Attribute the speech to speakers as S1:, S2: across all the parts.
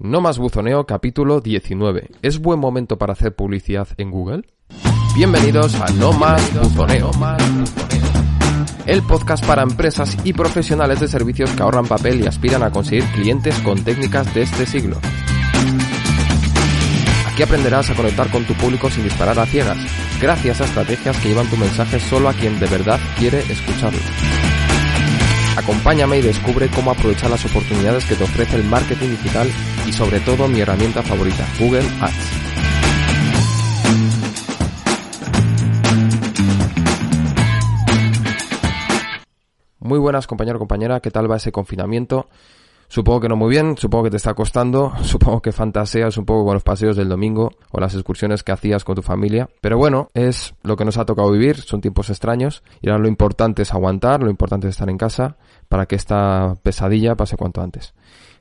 S1: No más buzoneo, capítulo 19. ¿Es buen momento para hacer publicidad en Google? Bienvenidos a No más buzoneo. El podcast para empresas y profesionales de servicios que ahorran papel y aspiran a conseguir clientes con técnicas de este siglo. Aquí aprenderás a conectar con tu público sin disparar a ciegas, gracias a estrategias que llevan tu mensaje solo a quien de verdad quiere escucharlo. Acompáñame y descubre cómo aprovechar las oportunidades que te ofrece el marketing digital y sobre todo mi herramienta favorita, Google Ads. Muy buenas compañero, compañera, ¿qué tal va ese confinamiento? Supongo que no muy bien, supongo que te está costando, supongo que fantaseas un poco con los paseos del domingo o las excursiones que hacías con tu familia, pero bueno, es lo que nos ha tocado vivir, son tiempos extraños y ahora lo importante es aguantar, lo importante es estar en casa para que esta pesadilla pase cuanto antes.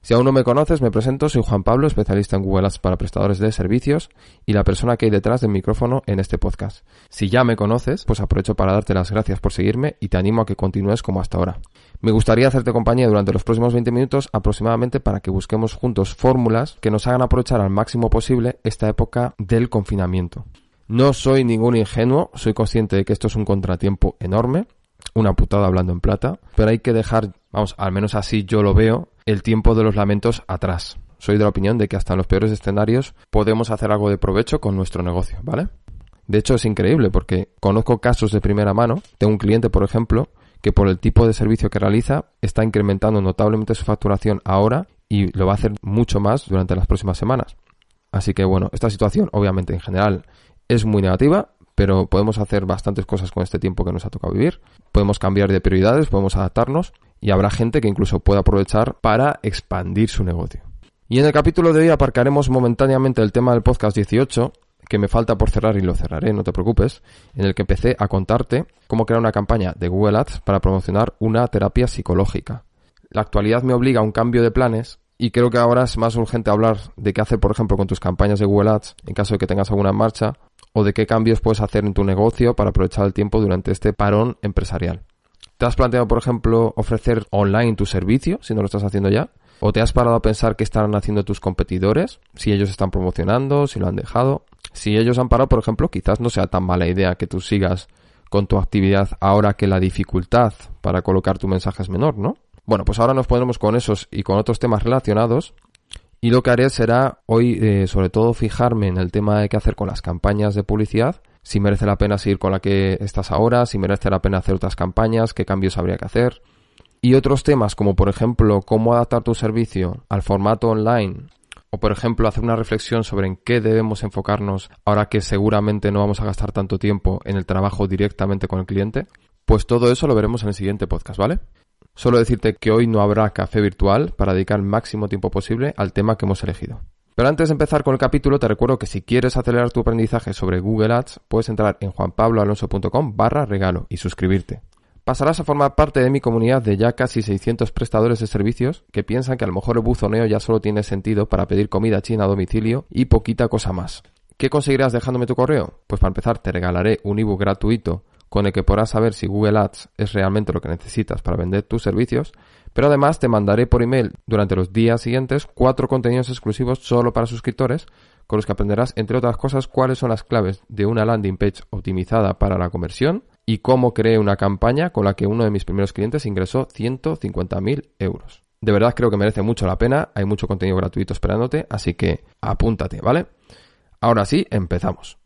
S1: Si aún no me conoces, me presento, soy Juan Pablo, especialista en Google Ads para prestadores de servicios y la persona que hay detrás del micrófono en este podcast. Si ya me conoces, pues aprovecho para darte las gracias por seguirme y te animo a que continúes como hasta ahora. Me gustaría hacerte compañía durante los próximos 20 minutos aproximadamente para que busquemos juntos fórmulas que nos hagan aprovechar al máximo posible esta época del confinamiento. No soy ningún ingenuo, soy consciente de que esto es un contratiempo enorme, una putada hablando en plata, pero hay que dejar, vamos, al menos así yo lo veo, el tiempo de los lamentos atrás. Soy de la opinión de que hasta en los peores escenarios podemos hacer algo de provecho con nuestro negocio, ¿vale? De hecho es increíble porque conozco casos de primera mano. Tengo un cliente, por ejemplo, que por el tipo de servicio que realiza está incrementando notablemente su facturación ahora y lo va a hacer mucho más durante las próximas semanas. Así que bueno, esta situación obviamente en general es muy negativa, pero podemos hacer bastantes cosas con este tiempo que nos ha tocado vivir. Podemos cambiar de prioridades, podemos adaptarnos y habrá gente que incluso pueda aprovechar para expandir su negocio. Y en el capítulo de hoy aparcaremos momentáneamente el tema del podcast 18, que me falta por cerrar y lo cerraré, no te preocupes, en el que empecé a contarte cómo crear una campaña de Google Ads para promocionar una terapia psicológica. La actualidad me obliga a un cambio de planes y creo que ahora es más urgente hablar de qué hacer, por ejemplo, con tus campañas de Google Ads en caso de que tengas alguna en marcha o de qué cambios puedes hacer en tu negocio para aprovechar el tiempo durante este parón empresarial. ¿Te has planteado, por ejemplo, ofrecer online tu servicio, si no lo estás haciendo ya? ¿O te has parado a pensar qué estarán haciendo tus competidores? Si ellos están promocionando, si lo han dejado. Si ellos han parado, por ejemplo, quizás no sea tan mala idea que tú sigas con tu actividad ahora que la dificultad para colocar tu mensaje es menor, ¿no? Bueno, pues ahora nos ponemos con esos y con otros temas relacionados y lo que haré será hoy eh, sobre todo fijarme en el tema de qué hacer con las campañas de publicidad, si merece la pena seguir con la que estás ahora, si merece la pena hacer otras campañas, qué cambios habría que hacer. Y otros temas como por ejemplo cómo adaptar tu servicio al formato online o por ejemplo hacer una reflexión sobre en qué debemos enfocarnos ahora que seguramente no vamos a gastar tanto tiempo en el trabajo directamente con el cliente, pues todo eso lo veremos en el siguiente podcast, ¿vale? Solo decirte que hoy no habrá café virtual para dedicar el máximo tiempo posible al tema que hemos elegido. Pero antes de empezar con el capítulo, te recuerdo que si quieres acelerar tu aprendizaje sobre Google Ads, puedes entrar en juanpabloalonso.com barra regalo y suscribirte pasarás a formar parte de mi comunidad de ya casi 600 prestadores de servicios que piensan que a lo mejor el buzoneo ya solo tiene sentido para pedir comida china a domicilio y poquita cosa más. ¿Qué conseguirás dejándome tu correo? Pues para empezar te regalaré un ebook gratuito con el que podrás saber si Google Ads es realmente lo que necesitas para vender tus servicios, pero además te mandaré por email durante los días siguientes cuatro contenidos exclusivos solo para suscriptores con los que aprenderás, entre otras cosas, cuáles son las claves de una landing page optimizada para la conversión, y cómo creé una campaña con la que uno de mis primeros clientes ingresó 150.000 euros. De verdad creo que merece mucho la pena, hay mucho contenido gratuito esperándote, así que apúntate, ¿vale? Ahora sí, empezamos.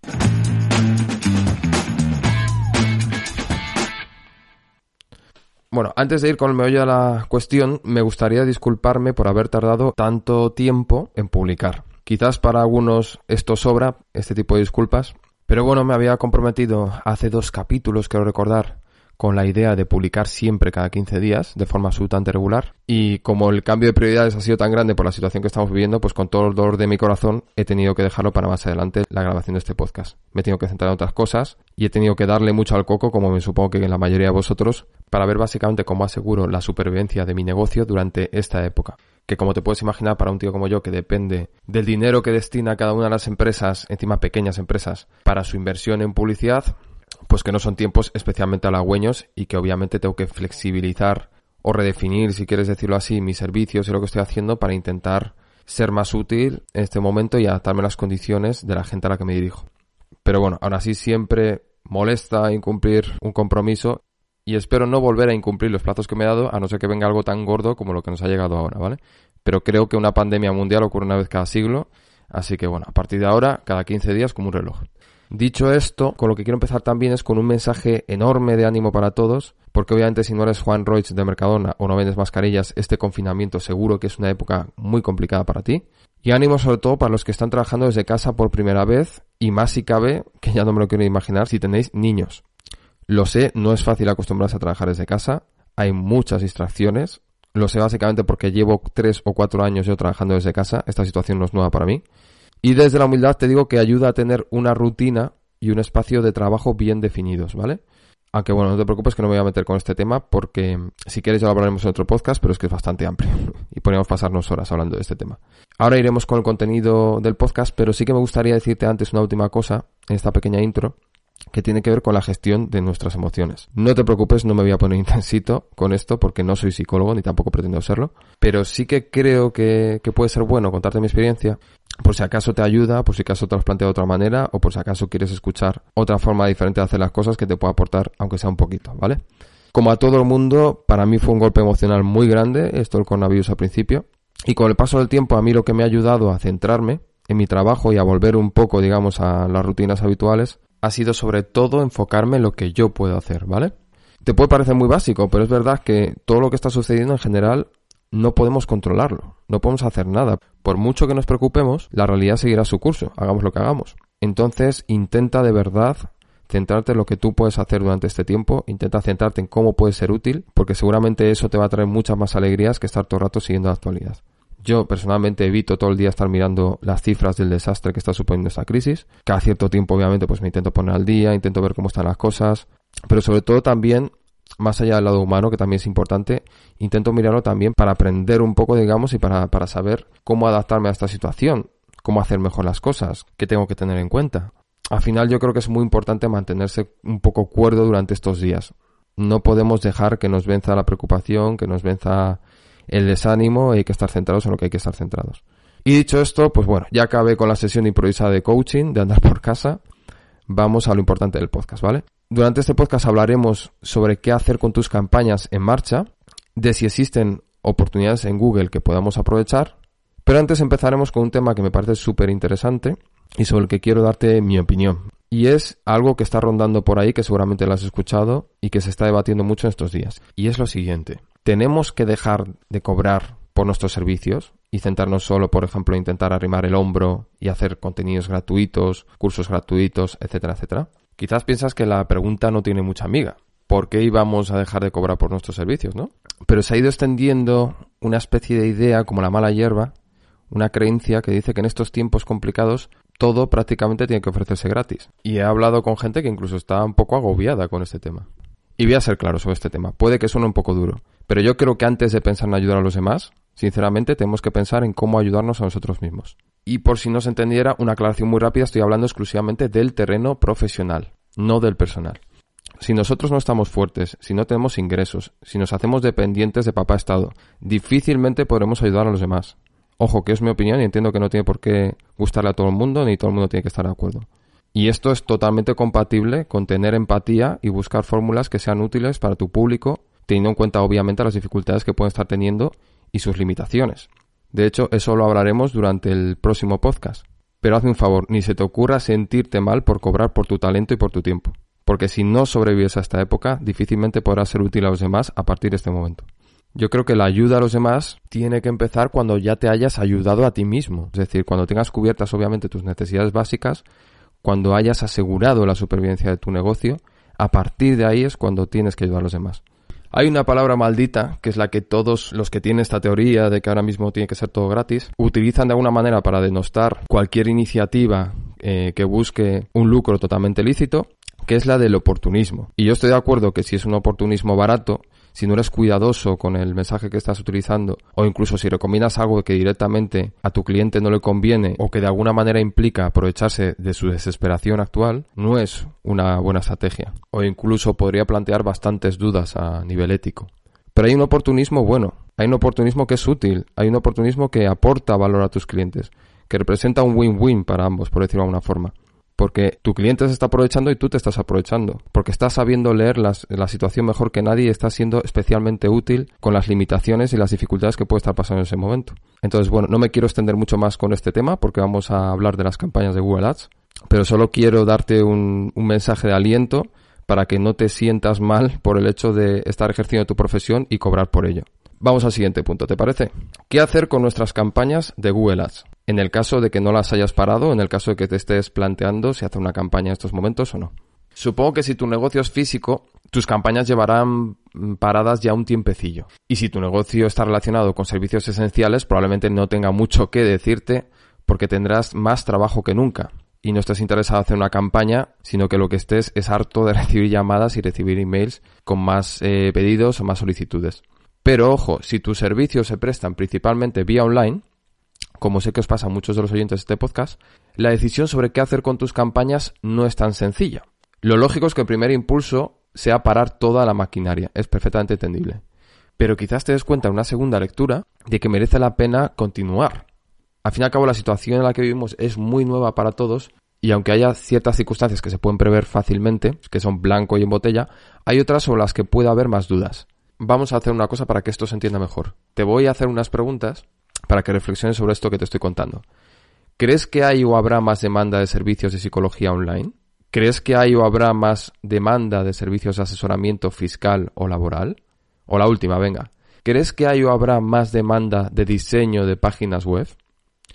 S1: Bueno, antes de ir con el meollo de la cuestión, me gustaría disculparme por haber tardado tanto tiempo en publicar. Quizás para algunos esto sobra, este tipo de disculpas, pero bueno, me había comprometido hace dos capítulos, quiero recordar, con la idea de publicar siempre cada 15 días de forma absolutamente regular. Y como el cambio de prioridades ha sido tan grande por la situación que estamos viviendo, pues con todo el dolor de mi corazón he tenido que dejarlo para más adelante la grabación de este podcast. Me he tenido que centrar en otras cosas y he tenido que darle mucho al coco, como me supongo que en la mayoría de vosotros, para ver básicamente cómo aseguro la supervivencia de mi negocio durante esta época que como te puedes imaginar para un tío como yo que depende del dinero que destina cada una de las empresas, encima pequeñas empresas, para su inversión en publicidad, pues que no son tiempos especialmente halagüeños y que obviamente tengo que flexibilizar o redefinir, si quieres decirlo así, mis servicios y lo que estoy haciendo para intentar ser más útil en este momento y adaptarme a las condiciones de la gente a la que me dirijo. Pero bueno, aún así siempre molesta incumplir un compromiso y espero no volver a incumplir los plazos que me he dado a no ser que venga algo tan gordo como lo que nos ha llegado ahora, ¿vale? Pero creo que una pandemia mundial ocurre una vez cada siglo, así que bueno, a partir de ahora, cada 15 días como un reloj. Dicho esto, con lo que quiero empezar también es con un mensaje enorme de ánimo para todos, porque obviamente si no eres Juan Roig de Mercadona o no vendes mascarillas, este confinamiento seguro que es una época muy complicada para ti. Y ánimo sobre todo para los que están trabajando desde casa por primera vez y más si cabe, que ya no me lo quiero imaginar, si tenéis niños. Lo sé, no es fácil acostumbrarse a trabajar desde casa, hay muchas distracciones. Lo sé básicamente porque llevo tres o cuatro años yo trabajando desde casa, esta situación no es nueva para mí. Y desde la humildad te digo que ayuda a tener una rutina y un espacio de trabajo bien definidos, ¿vale? Aunque bueno, no te preocupes que no me voy a meter con este tema porque si quieres ya lo hablaremos en otro podcast, pero es que es bastante amplio y podríamos pasarnos horas hablando de este tema. Ahora iremos con el contenido del podcast, pero sí que me gustaría decirte antes una última cosa en esta pequeña intro que tiene que ver con la gestión de nuestras emociones. No te preocupes, no me voy a poner intensito con esto porque no soy psicólogo ni tampoco pretendo serlo, pero sí que creo que, que puede ser bueno contarte mi experiencia por si acaso te ayuda, por si acaso te lo has planteado de otra manera o por si acaso quieres escuchar otra forma diferente de hacer las cosas que te pueda aportar, aunque sea un poquito, ¿vale? Como a todo el mundo, para mí fue un golpe emocional muy grande esto del coronavirus al principio. Y con el paso del tiempo, a mí lo que me ha ayudado a centrarme en mi trabajo y a volver un poco, digamos, a las rutinas habituales, ha sido sobre todo enfocarme en lo que yo puedo hacer, ¿vale? Te puede parecer muy básico, pero es verdad que todo lo que está sucediendo en general no podemos controlarlo, no podemos hacer nada. Por mucho que nos preocupemos, la realidad seguirá su curso, hagamos lo que hagamos. Entonces, intenta de verdad centrarte en lo que tú puedes hacer durante este tiempo, intenta centrarte en cómo puedes ser útil, porque seguramente eso te va a traer muchas más alegrías que estar todo el rato siguiendo la actualidad. Yo personalmente evito todo el día estar mirando las cifras del desastre que está suponiendo esta crisis. Cada cierto tiempo, obviamente, pues me intento poner al día, intento ver cómo están las cosas, pero sobre todo también más allá del lado humano, que también es importante, intento mirarlo también para aprender un poco, digamos, y para, para saber cómo adaptarme a esta situación, cómo hacer mejor las cosas, qué tengo que tener en cuenta. Al final yo creo que es muy importante mantenerse un poco cuerdo durante estos días. No podemos dejar que nos venza la preocupación, que nos venza el desánimo y hay que estar centrados en lo que hay que estar centrados. Y dicho esto, pues bueno, ya acabé con la sesión improvisada de coaching, de andar por casa. Vamos a lo importante del podcast, ¿vale? Durante este podcast hablaremos sobre qué hacer con tus campañas en marcha, de si existen oportunidades en Google que podamos aprovechar, pero antes empezaremos con un tema que me parece súper interesante y sobre el que quiero darte mi opinión. Y es algo que está rondando por ahí, que seguramente lo has escuchado y que se está debatiendo mucho en estos días. Y es lo siguiente. ¿Tenemos que dejar de cobrar por nuestros servicios y centrarnos solo, por ejemplo, en intentar arrimar el hombro y hacer contenidos gratuitos, cursos gratuitos, etcétera, etcétera? Quizás piensas que la pregunta no tiene mucha amiga. ¿Por qué íbamos a dejar de cobrar por nuestros servicios, no? Pero se ha ido extendiendo una especie de idea como la mala hierba, una creencia que dice que en estos tiempos complicados todo prácticamente tiene que ofrecerse gratis. Y he hablado con gente que incluso está un poco agobiada con este tema. Y voy a ser claro sobre este tema. Puede que suene un poco duro, pero yo creo que antes de pensar en ayudar a los demás, sinceramente tenemos que pensar en cómo ayudarnos a nosotros mismos. Y por si no se entendiera, una aclaración muy rápida, estoy hablando exclusivamente del terreno profesional, no del personal. Si nosotros no estamos fuertes, si no tenemos ingresos, si nos hacemos dependientes de papá Estado, difícilmente podremos ayudar a los demás. Ojo, que es mi opinión y entiendo que no tiene por qué gustarle a todo el mundo, ni todo el mundo tiene que estar de acuerdo. Y esto es totalmente compatible con tener empatía y buscar fórmulas que sean útiles para tu público, teniendo en cuenta obviamente las dificultades que pueden estar teniendo y sus limitaciones. De hecho, eso lo hablaremos durante el próximo podcast. Pero hazme un favor, ni se te ocurra sentirte mal por cobrar por tu talento y por tu tiempo. Porque si no sobrevives a esta época, difícilmente podrás ser útil a los demás a partir de este momento. Yo creo que la ayuda a los demás tiene que empezar cuando ya te hayas ayudado a ti mismo. Es decir, cuando tengas cubiertas obviamente tus necesidades básicas, cuando hayas asegurado la supervivencia de tu negocio, a partir de ahí es cuando tienes que ayudar a los demás. Hay una palabra maldita, que es la que todos los que tienen esta teoría de que ahora mismo tiene que ser todo gratis, utilizan de alguna manera para denostar cualquier iniciativa eh, que busque un lucro totalmente lícito, que es la del oportunismo. Y yo estoy de acuerdo que si es un oportunismo barato, si no eres cuidadoso con el mensaje que estás utilizando o incluso si recomiendas algo que directamente a tu cliente no le conviene o que de alguna manera implica aprovecharse de su desesperación actual, no es una buena estrategia o incluso podría plantear bastantes dudas a nivel ético. Pero hay un oportunismo bueno, Hay un oportunismo que es útil, hay un oportunismo que aporta valor a tus clientes, que representa un win-win para ambos, por decirlo de alguna forma. Porque tu cliente se está aprovechando y tú te estás aprovechando. Porque estás sabiendo leer la situación mejor que nadie y estás siendo especialmente útil con las limitaciones y las dificultades que puede estar pasando en ese momento. Entonces, bueno, no me quiero extender mucho más con este tema porque vamos a hablar de las campañas de Google Ads. Pero solo quiero darte un, un mensaje de aliento para que no te sientas mal por el hecho de estar ejerciendo tu profesión y cobrar por ello. Vamos al siguiente punto, ¿te parece? ¿Qué hacer con nuestras campañas de Google Ads? En el caso de que no las hayas parado, en el caso de que te estés planteando si hacer una campaña en estos momentos o no. Supongo que si tu negocio es físico, tus campañas llevarán paradas ya un tiempecillo. Y si tu negocio está relacionado con servicios esenciales, probablemente no tenga mucho que decirte porque tendrás más trabajo que nunca y no estés interesado en hacer una campaña, sino que lo que estés es harto de recibir llamadas y recibir emails con más eh, pedidos o más solicitudes. Pero ojo, si tus servicios se prestan principalmente vía online, como sé que os pasa a muchos de los oyentes de este podcast, la decisión sobre qué hacer con tus campañas no es tan sencilla. Lo lógico es que el primer impulso sea parar toda la maquinaria, es perfectamente entendible. Pero quizás te des cuenta en una segunda lectura de que merece la pena continuar, al fin y al cabo la situación en la que vivimos es muy nueva para todos y aunque haya ciertas circunstancias que se pueden prever fácilmente, que son blanco y en botella, hay otras sobre las que puede haber más dudas. Vamos a hacer una cosa para que esto se entienda mejor. Te voy a hacer unas preguntas para que reflexiones sobre esto que te estoy contando. ¿Crees que hay o habrá más demanda de servicios de psicología online? ¿Crees que hay o habrá más demanda de servicios de asesoramiento fiscal o laboral? O la última, venga. ¿Crees que hay o habrá más demanda de diseño de páginas web?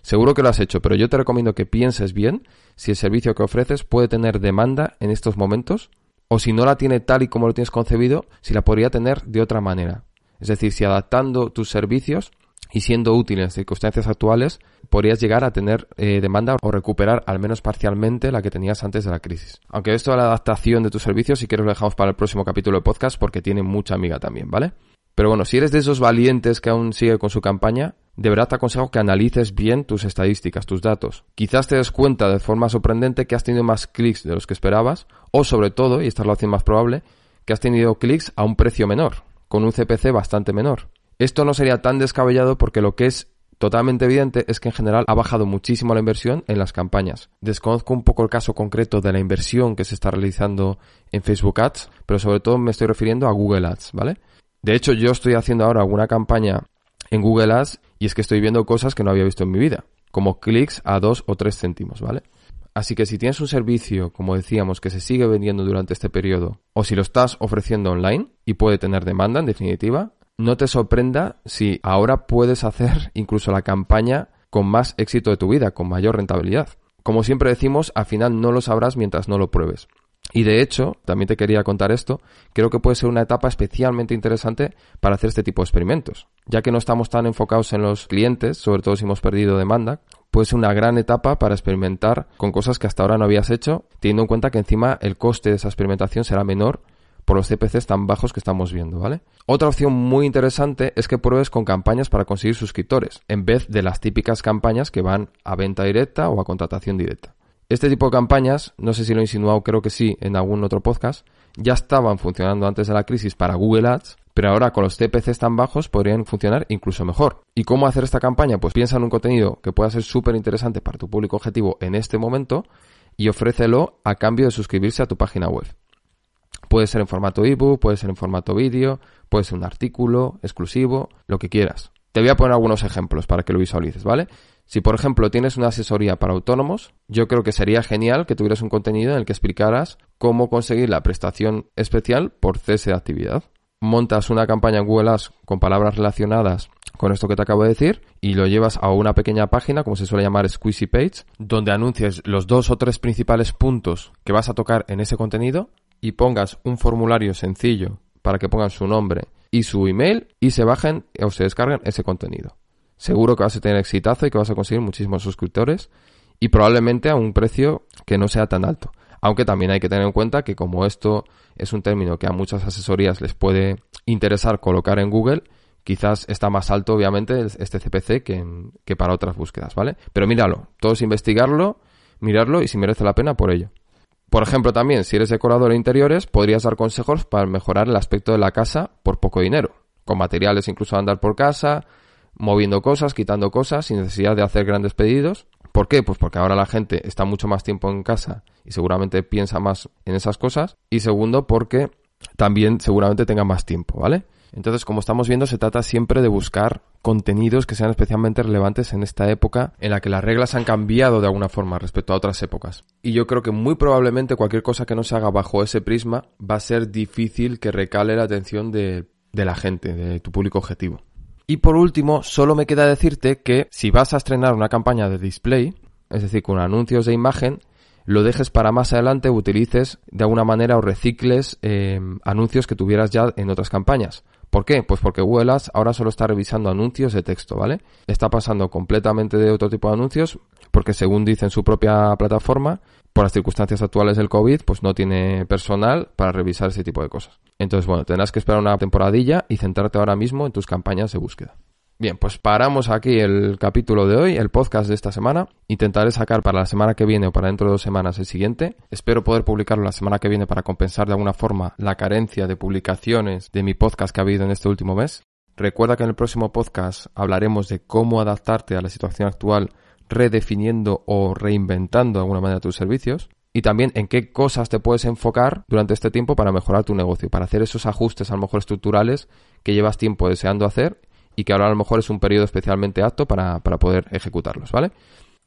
S1: Seguro que lo has hecho, pero yo te recomiendo que pienses bien si el servicio que ofreces puede tener demanda en estos momentos o si no la tiene tal y como lo tienes concebido, si la podría tener de otra manera. Es decir, si adaptando tus servicios y siendo útil en circunstancias actuales, podrías llegar a tener eh, demanda o recuperar al menos parcialmente la que tenías antes de la crisis. Aunque esto de la adaptación de tus servicios, si quieres lo dejamos para el próximo capítulo de podcast porque tiene mucha amiga también, ¿vale? Pero bueno, si eres de esos valientes que aún sigue con su campaña, de verdad te aconsejo que analices bien tus estadísticas, tus datos. Quizás te des cuenta de forma sorprendente que has tenido más clics de los que esperabas, o sobre todo, y esta es la opción más probable, que has tenido clics a un precio menor, con un CPC bastante menor. Esto no sería tan descabellado porque lo que es totalmente evidente es que en general ha bajado muchísimo la inversión en las campañas. Desconozco un poco el caso concreto de la inversión que se está realizando en Facebook Ads, pero sobre todo me estoy refiriendo a Google Ads, ¿vale? De hecho, yo estoy haciendo ahora alguna campaña en Google Ads y es que estoy viendo cosas que no había visto en mi vida, como clics a 2 o 3 céntimos, ¿vale? Así que si tienes un servicio, como decíamos, que se sigue vendiendo durante este periodo, o si lo estás ofreciendo online y puede tener demanda, en definitiva, no te sorprenda si ahora puedes hacer incluso la campaña con más éxito de tu vida, con mayor rentabilidad. Como siempre decimos, al final no lo sabrás mientras no lo pruebes. Y de hecho, también te quería contar esto, creo que puede ser una etapa especialmente interesante para hacer este tipo de experimentos. Ya que no estamos tan enfocados en los clientes, sobre todo si hemos perdido demanda, puede ser una gran etapa para experimentar con cosas que hasta ahora no habías hecho, teniendo en cuenta que encima el coste de esa experimentación será menor por los CPCs tan bajos que estamos viendo, ¿vale? Otra opción muy interesante es que pruebes con campañas para conseguir suscriptores, en vez de las típicas campañas que van a venta directa o a contratación directa. Este tipo de campañas, no sé si lo he insinuado, creo que sí, en algún otro podcast, ya estaban funcionando antes de la crisis para Google Ads, pero ahora con los CPCs tan bajos podrían funcionar incluso mejor. ¿Y cómo hacer esta campaña? Pues piensa en un contenido que pueda ser súper interesante para tu público objetivo en este momento y ofrécelo a cambio de suscribirse a tu página web. Puede ser en formato ebook, puede ser en formato vídeo, puede ser un artículo exclusivo, lo que quieras. Te voy a poner algunos ejemplos para que lo visualices, ¿vale? Si, por ejemplo, tienes una asesoría para autónomos, yo creo que sería genial que tuvieras un contenido en el que explicaras cómo conseguir la prestación especial por cese de actividad. Montas una campaña en Google Ads con palabras relacionadas con esto que te acabo de decir y lo llevas a una pequeña página, como se suele llamar Squeezy Page, donde anuncies los dos o tres principales puntos que vas a tocar en ese contenido y pongas un formulario sencillo para que pongan su nombre y su email y se bajen o se descarguen ese contenido seguro que vas a tener exitazo y que vas a conseguir muchísimos suscriptores y probablemente a un precio que no sea tan alto. Aunque también hay que tener en cuenta que como esto es un término que a muchas asesorías les puede interesar colocar en Google, quizás está más alto obviamente este CPC que, que para otras búsquedas, ¿vale? Pero míralo, todo es investigarlo, mirarlo y si merece la pena por ello. Por ejemplo, también, si eres decorador de interiores, podrías dar consejos para mejorar el aspecto de la casa por poco dinero con materiales incluso andar por casa, moviendo cosas, quitando cosas, sin necesidad de hacer grandes pedidos. ¿Por qué? Pues porque ahora la gente está mucho más tiempo en casa y seguramente piensa más en esas cosas. Y segundo, porque también seguramente tenga más tiempo, ¿vale? Entonces, como estamos viendo, se trata siempre de buscar contenidos que sean especialmente relevantes en esta época en la que las reglas han cambiado de alguna forma respecto a otras épocas. Y yo creo que muy probablemente cualquier cosa que no se haga bajo ese prisma va a ser difícil que recale la atención de, la gente, de tu público objetivo. Y por último, solo me queda decirte que si vas a estrenar una campaña de display, es decir, con anuncios de imagen, lo dejes para más adelante utilices de alguna manera o recicles eh, anuncios que tuvieras ya en otras campañas. ¿Por qué? Pues porque Google Ads ahora solo está revisando anuncios de texto, ¿vale? Está pasando completamente de otro tipo de anuncios porque según dice en su propia plataforma, por las circunstancias actuales del COVID, pues no tiene personal para revisar ese tipo de cosas. Entonces, bueno, tendrás que esperar una temporadilla y centrarte ahora mismo en tus campañas de búsqueda. Bien, pues paramos aquí el capítulo de hoy, el podcast de esta semana. Intentaré sacar para la semana que viene o para dentro de dos semanas el siguiente. Espero poder publicarlo la semana que viene para compensar de alguna forma la carencia de publicaciones de mi podcast que ha habido en este último mes. Recuerda que en el próximo podcast hablaremos de cómo adaptarte a la situación actual redefiniendo o reinventando de alguna manera tus servicios y también en qué cosas te puedes enfocar durante este tiempo para mejorar tu negocio, para hacer esos ajustes a lo mejor estructurales que llevas tiempo deseando hacer y que ahora a lo mejor es un periodo especialmente apto para, para poder ejecutarlos, ¿vale?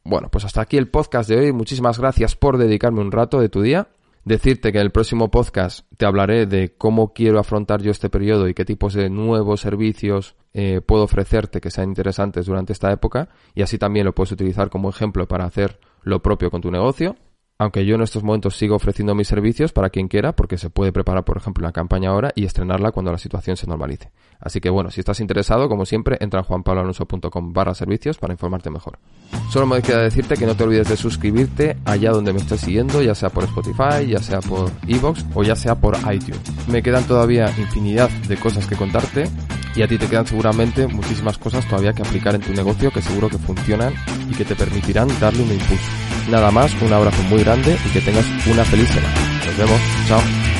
S1: Bueno, pues hasta aquí el podcast de hoy. Muchísimas gracias por dedicarme un rato de tu día. Decirte que en el próximo podcast te hablaré de cómo quiero afrontar yo este periodo y qué tipos de nuevos servicios eh, puedo ofrecerte que sean interesantes durante esta época y así también lo puedes utilizar como ejemplo para hacer lo propio con tu negocio aunque yo en estos momentos sigo ofreciendo mis servicios para quien quiera, porque se puede preparar, por ejemplo, una campaña ahora y estrenarla cuando la situación se normalice. Así que bueno, si estás interesado, como siempre, entra en juanpabloalonso.com barra servicios para informarte mejor. Solo me queda decirte que no te olvides de suscribirte allá donde me estés siguiendo, ya sea por Spotify, ya sea por Evox o ya sea por iTunes. Me quedan todavía infinidad de cosas que contarte y a ti te quedan seguramente muchísimas cosas todavía que aplicar en tu negocio que seguro que funcionan y que te permitirán darle un impulso. Nada más, un abrazo muy grande y que tengas una feliz semana. Nos vemos, chao.